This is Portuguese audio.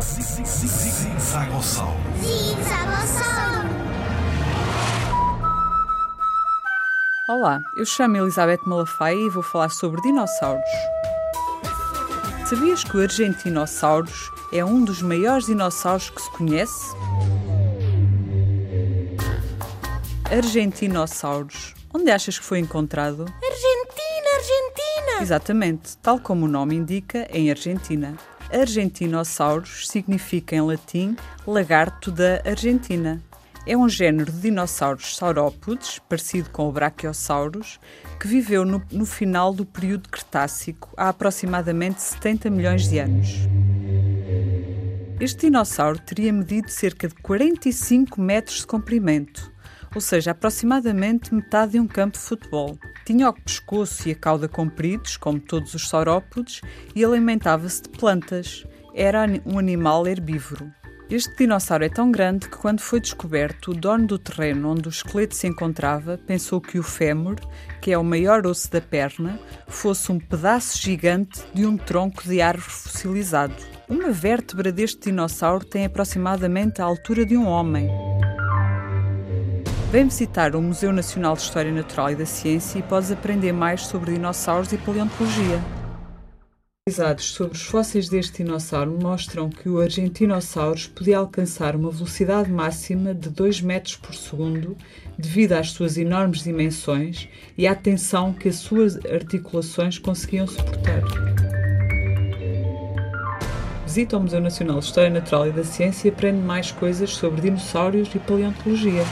Zigzagossauro. Zigzagossauro. Olá, eu chamo Elizabeth Malafaia e vou falar sobre dinossauros. Sabias que o Argentinossauros é um dos maiores dinossauros que se conhece? Argentinossauros. Onde achas que foi encontrado? Argentina, Argentina. Exatamente, tal como o nome indica, em Argentina. Argentinossauros significa em latim lagarto da Argentina. É um género de dinossauros saurópodes, parecido com o Brachiosaurus, que viveu no, no final do período Cretácico, há aproximadamente 70 milhões de anos. Este dinossauro teria medido cerca de 45 metros de comprimento, ou seja, aproximadamente metade de um campo de futebol. Tinha o pescoço e a cauda compridos, como todos os saurópodes, e alimentava-se de plantas. Era um animal herbívoro. Este dinossauro é tão grande que, quando foi descoberto, o dono do terreno onde o esqueleto se encontrava pensou que o fémur, que é o maior osso da perna, fosse um pedaço gigante de um tronco de árvore fossilizado. Uma vértebra deste dinossauro tem aproximadamente a altura de um homem. Vem visitar o Museu Nacional de História Natural e da Ciência e podes aprender mais sobre dinossauros e paleontologia. Pesquisados sobre os fósseis deste dinossauro mostram que o Argentinossauros podia alcançar uma velocidade máxima de 2 metros por segundo devido às suas enormes dimensões e à tensão que as suas articulações conseguiam suportar. Visita o Museu Nacional de História Natural e da Ciência e aprende mais coisas sobre dinossauros e paleontologia.